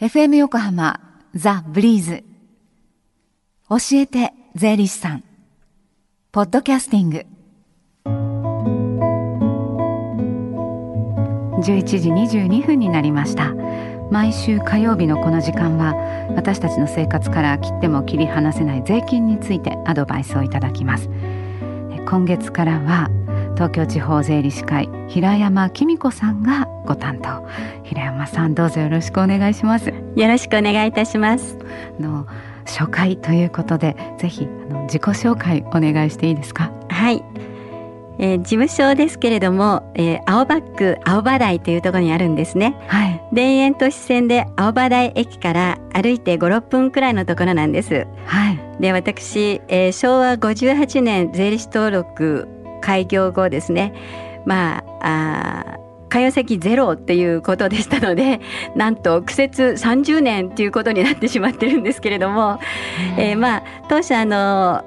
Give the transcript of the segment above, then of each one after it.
FM 横浜ザ・ブリーズ。教えて税理士さん。ポッドキャスティング。11時22分になりました。毎週火曜日のこの時間は私たちの生活から切っても切り離せない税金についてアドバイスをいただきます。今月からは東京地方税理士会平山紀美子さんがご担当。平山さんどうぞよろしくお願いします。よろしくお願いいたします。の初回ということでぜひあの自己紹介お願いしていいですか？はい、えー、事務所ですけれども、えー、青バック青葉台というところにあるんですね。はい。田園都市線で青葉台駅から歩いて5、6分くらいのところなんです。はい。で私、えー、昭和58年税理士登録開業後ですね。まああ開業席ゼロっていうことでしたので なんと苦節30年っていうことになってしまってるんですけれども、えー、まあ当初あの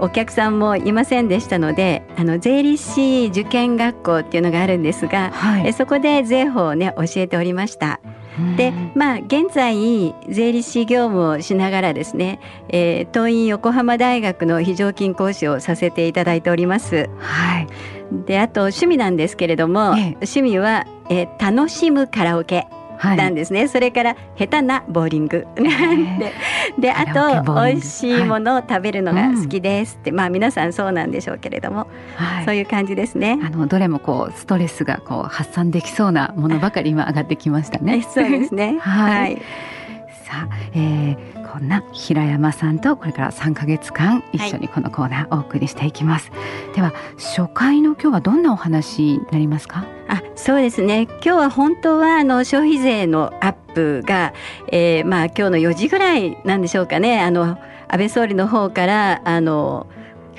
お客さんもいませんでしたのであの税理士受験学校っていうのがあるんですが、はい。えそこで税法をね教えておりました。でまあ現在税理士業務をしながらですね、えー、東院横浜大学の非常勤講師をさせていただいております。はい。であと趣味なんですけれども、ええ。趣味は、えー楽しむカラオケ。はいなんですね、それから下手なボーリング。でであと美味しいものを食べるのが好きですって、まあ皆さんそうなんでしょうけれども、はい。そういう感じですね。あのどれもこうストレスがこう発散できそうなものばかり今上がってきましたえね。そうですね。はい。はい。さあ、えー、こんな平山さんとこれから3ヶ月間一緒にこのコーナーお送りしていきます。では初回の今日はどんなお話になりますか？あそうですね。今日は本当はあの消費税のアップが、えー、まあ今日の4時ぐらいなんでしょうかね。あの安倍総理の方からあの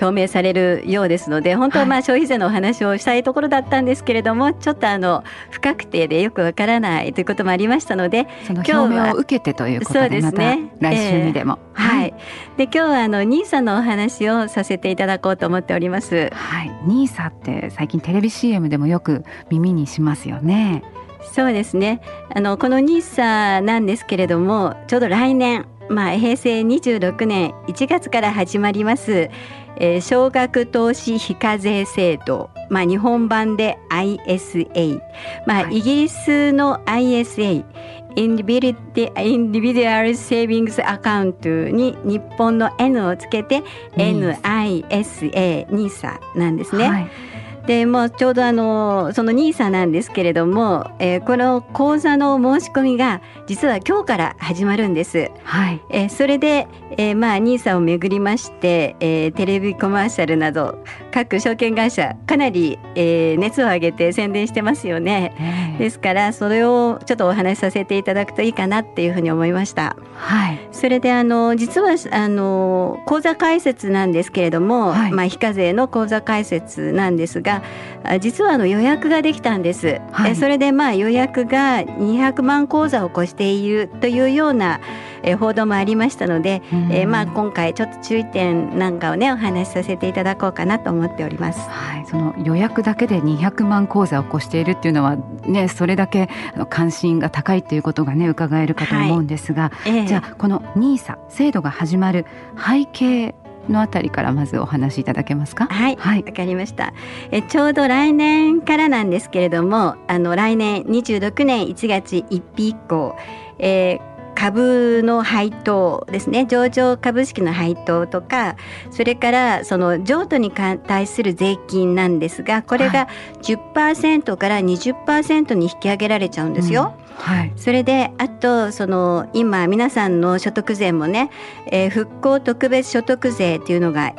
表明されるようですので本当はまあ消費税のお話をしたいところだったんですけれども、ちょっとあの不確定でよくわからないということもありましたのでその表明を受けてということでまたですね。来週にでも、はい、で今日はあのニーサのお話をさせていただこうと思っております。はい、ニーサって最近テレビ CM でもよく耳にしますよね。そうですね。あのこのニーサなんですけれどもちょうど来年、まあ、平成26年1月から始まります、えー、少額投資非課税制度、まあ、日本版で ISA、まあはい。イギリスの ISA インディビリティインディビデュアルセービングスアカウントに日本の N をつけて NISA ニーサなんですね。はい、でもうちょうどあのその NISA なんですけれども、えーこの講座の申し込みが実は今日から始まるんです。はい、えーそれで、えーまあ NISA をめぐりまして、えーテレビコマーシャルなど各証券会社かなり、えー熱を上げて宣伝してますよね。ねですからそれをちょっとお話しさせていただくといいかなっていうふうに思いました。はい、それであの実はあの口座開設なんですけれども、はいまあ非課税の口座開設なんですが、あ実はあの予約ができたんです。はいえそれでまあ予約が200万口座を超しているというようなえ報道もありましたので、えーまあ今回ちょっと注意点なんかをねお話しさせていただこうかなと思っております。はい、その予約だけで200万口座を越しているっていうのはねそれだけ関心が高いっていうことがね伺えるかと思うんですが、ええじゃあこの NISA 制度が始まる背景のあたりからまずお話しいただけますか？はい、はいわかりました。えちょうど来年からなんですけれども、あの来年26年1月1日以降、えー株の配当ですね。上場株式の配当とかそれからその譲渡にか対する税金なんですがこれが10%から20%に引き上げられちゃうんですよ。はい、それであとその今皆さんの所得税もね、えー復興特別所得税っていうのが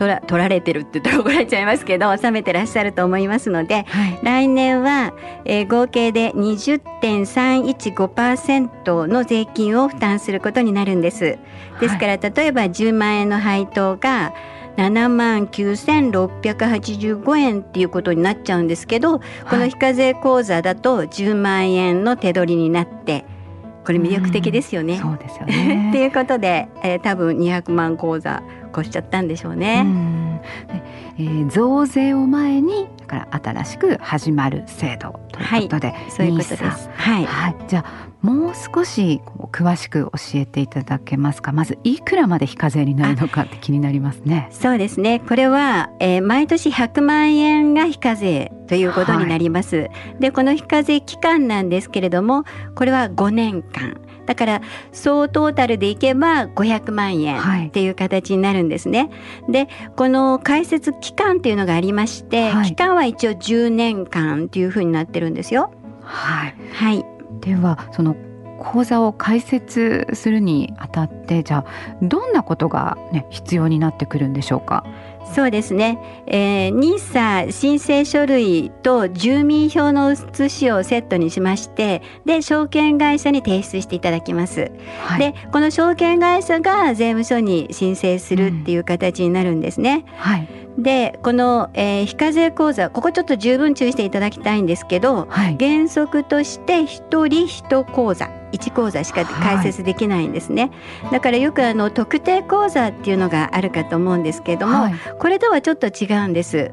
取ら取られてるって言ったら怒られちゃいますけど納めてらっしゃると思いますのではい、来年は、えー合計で20.315%の税金を負担することになるんです。ですから例えば10万円の配当が7万9685円っていうことになっちゃうんですけど、この非課税口座だと10万円の手取りになってこれ魅力的ですよね。そうですよ ってね。いうことで、えー多分200万口座越しちゃったんでしょうね。うえー増税を前にから新しく始まる制度ということで、はい、そういうことです。はい、はい、じゃあもう少し詳しく教えていただけますか。まずいくらまで非課税になるのかって気になりますね。そうですね。これは、えー、毎年100万円が非課税ということになります、はい、でこの非課税期間なんですけれどもこれは5年間だから総トータルでいけば500万円っていう形になるんですね。はい、でこの開設期間っていうのがありまして、はい、期間は一応10年間っていうふうになってるんですよ。はい、はい、ではその講座を開設するにあたってじゃあどんなことが、ね、必要になってくるんでしょうか？そうですね、えー、NISA 申請書類と住民票の写しをセットにしましてで証券会社に提出していただきます、はい、でこの証券会社が税務署に申請するっていう形になるんですね、うん、はい。でこの、えー、非課税口座ここちょっと十分注意していただきたいんですけど、はい、原則として一人一口座1口座しか開設できないんですね、はい、だからよくあの特定口座っていうのがあるかと思うんですけれども、はい、これとはちょっと違うんです。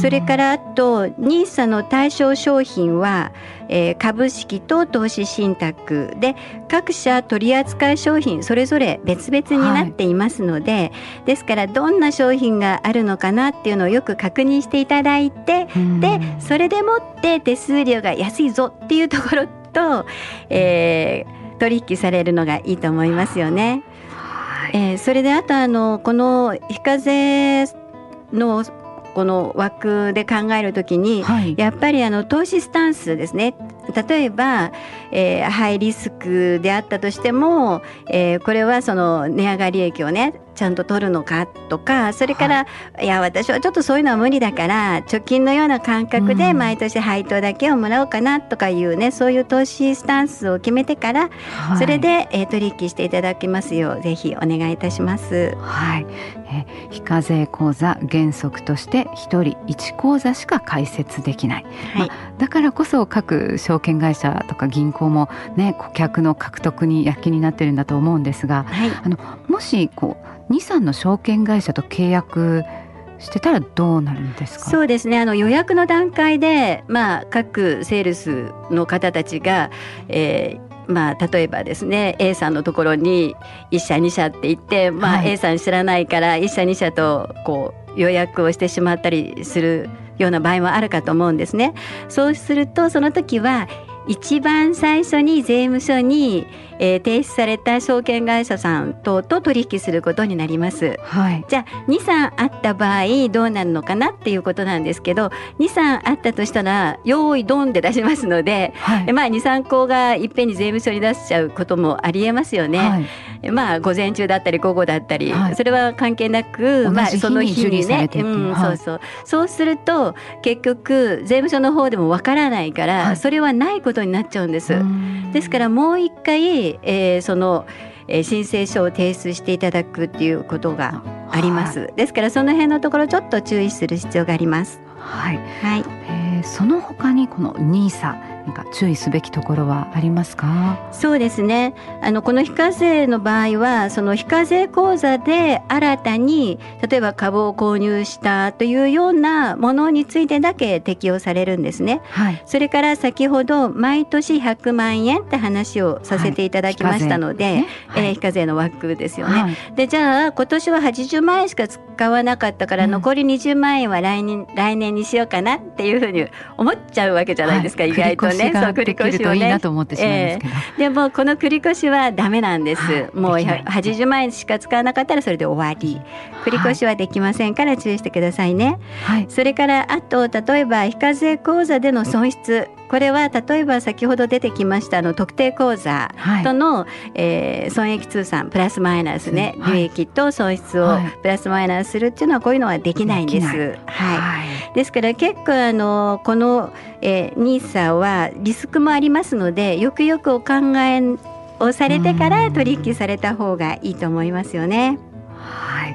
それからあと NISA の対象商品は、えー、株式と投資信託で各社取扱商品それぞれ別々になっていますので、はい、ですからどんな商品があるのかなっていうのをよく確認していただいてでそれでもって手数料が安いぞっていうところと、えー、取引されるのがいいと思いますよね。はい、えー、それであとあのこの非課税のこの枠で考えるときに、はい、やっぱりあの投資スタンスですね例えば、えー、ハイリスクであったとしても、えー、これはその値上がり益をねちゃんと取るのかとかそれから、はい、いや私はちょっとそういうのは無理だから貯金のような感覚で毎年配当だけをもらおうかなとかいうね、うん、そういう投資スタンスを決めてから、はい、それで、えー、取引していただきますようぜひお願いいたします。はい、え非課税口座原則として1人1口座しか開設できない、はい、まあ、だからこそ各証券会社とか銀行も、ね、顧客の獲得に躍起になってるんだと思うんですが、はい、あのもしこう二三の証券会社と契約してたらどうなるんですか？そうですね。あの予約の段階で、まあ、各セールスの方たちが、えーまあ、例えばですね A さんのところに1社2社って言って、まあ、A さん知らないから1社2社とこう予約をしてしまったりするような場合もあるかと思うんですね。そうするとその時は一番最初に税務署に、えー、提出された証券会社さん等と取引することになります。はい、じゃあ23あった場合どうなるのかなっていうことなんですけど23あったとしたら用意ドンで出しますので、はい、まあ23個がいっぺんに税務署に出しちゃうこともありえますよね。はい、まあ午前中だったり午後だったり、はい、それは関係なく、まあその日にね、う。ん、そうそう。そうすると結局税務署の方でもわからないから、それはないことことになっちゃうんです。ですからもう一回、えー、そのえー、申請書を提出していただくっていうことがあります。ですからその辺のところちょっと注意する必要があります。はい。はい。えー、その他にこのニーサ何か注意すべきところはありますか？そうですね。あのこの非課税の場合はその非課税口座で新たに例えば株を購入したというようなものについてだけ適用されるんですね、はい、それから先ほど毎年100万円って話をさせていただきましたので、はい。えー、非課税の枠ですよね、はい、でじゃあ今年は80万円しか使わなかったから残り20万円は来年,、来年にしようかなっていうふうに思っちゃうわけじゃないですか、意外とね。ね、そう繰り越しをね。と思ってしまいますけど、えー、でもこの繰り越しはダメなんです。はい、もう80万円しか使わなかったらそれで終わり。繰り越しはできませんから注意してくださいね。はい、それからあと例えば非課税口座での損失。これは例えば先ほど出てきましたの特定口座との、はい、えー、損益通算プラスマイナスね、はい、利益と損失をプラスマイナスするっていうのはこういうのはできないんです。はい、はい、ですから結構あのこの、えー、ニーサはリスクもありますのでよくよくお考えをされてから取引された方がいいと思いますよね。はい、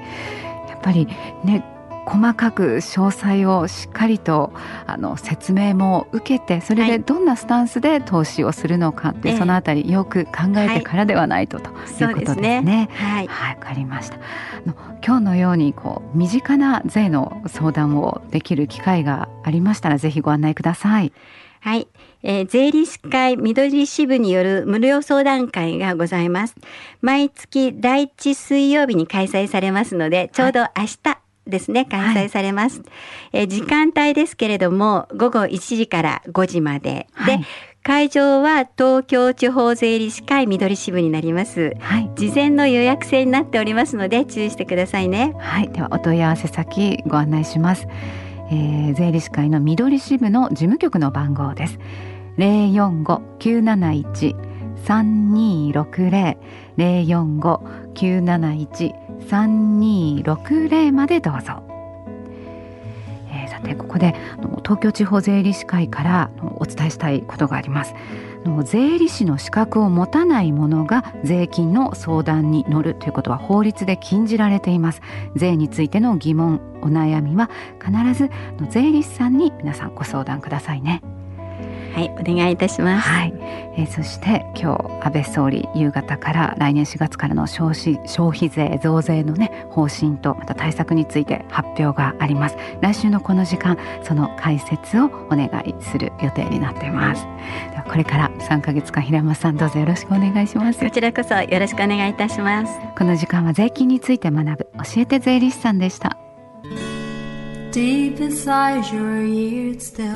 やっぱりね細かく詳細をしっかりとあの説明も受けてそれでどんなスタンスで投資をするのかって、はい、そのあたりよく考えてからではないと、はい、ということですね。ねはい、はい、かりました。の今日のようにこう身近な税の相談をできる機会がありましたらぜひご案内ください。はい、えー、税理士会緑支部による無料相談会がございます。毎月第一水曜日に開催されますので、ちょうど明日、ですね、開催されます、はい、えー、時間帯ですけれども、午後1時から5時まで。はい、で、会場は東京地方税理士会緑支部になります、はい、事前の予約制になっておりますので注意してくださいね。はい。ではお問い合わせ先ご案内します。えー、税理士会の緑支部の事務局の番号です。零四五九七一三二六零。零四五九七一三二六零までどうぞ。えー、さてここで東京地方税理士会からお伝えしたいことがあります。の税理士の資格を持たない者が税金の相談に乗るということは法律で禁じられています税についての疑問お悩みは必ず税理士さんに皆さんご相談くださいねはいお願いいたします、はい、えー、そして今日安倍総理夕方から来年4月からの消費消費税増税のね方針とまた対策について発表があります。来週のこの時間その解説をお願いする予定になっています。ではこれから3ヶ月間平山さんどうぞよろしくお願いします。こちらこそよろしくお願いいたします。この時間は税金について学ぶ教えて税理士さんでした。Deep inside your ears still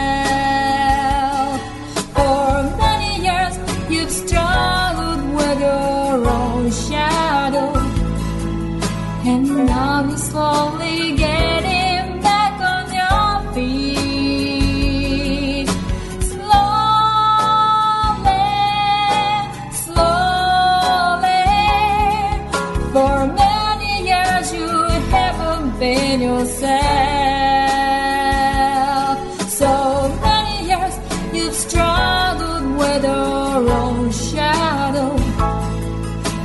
Slowly getting back on your feet. Slowly, slowly. For many years you haven't been yourself. So many years you've struggled with your own shadow.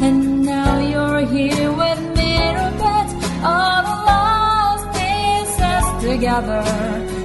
And now you're here together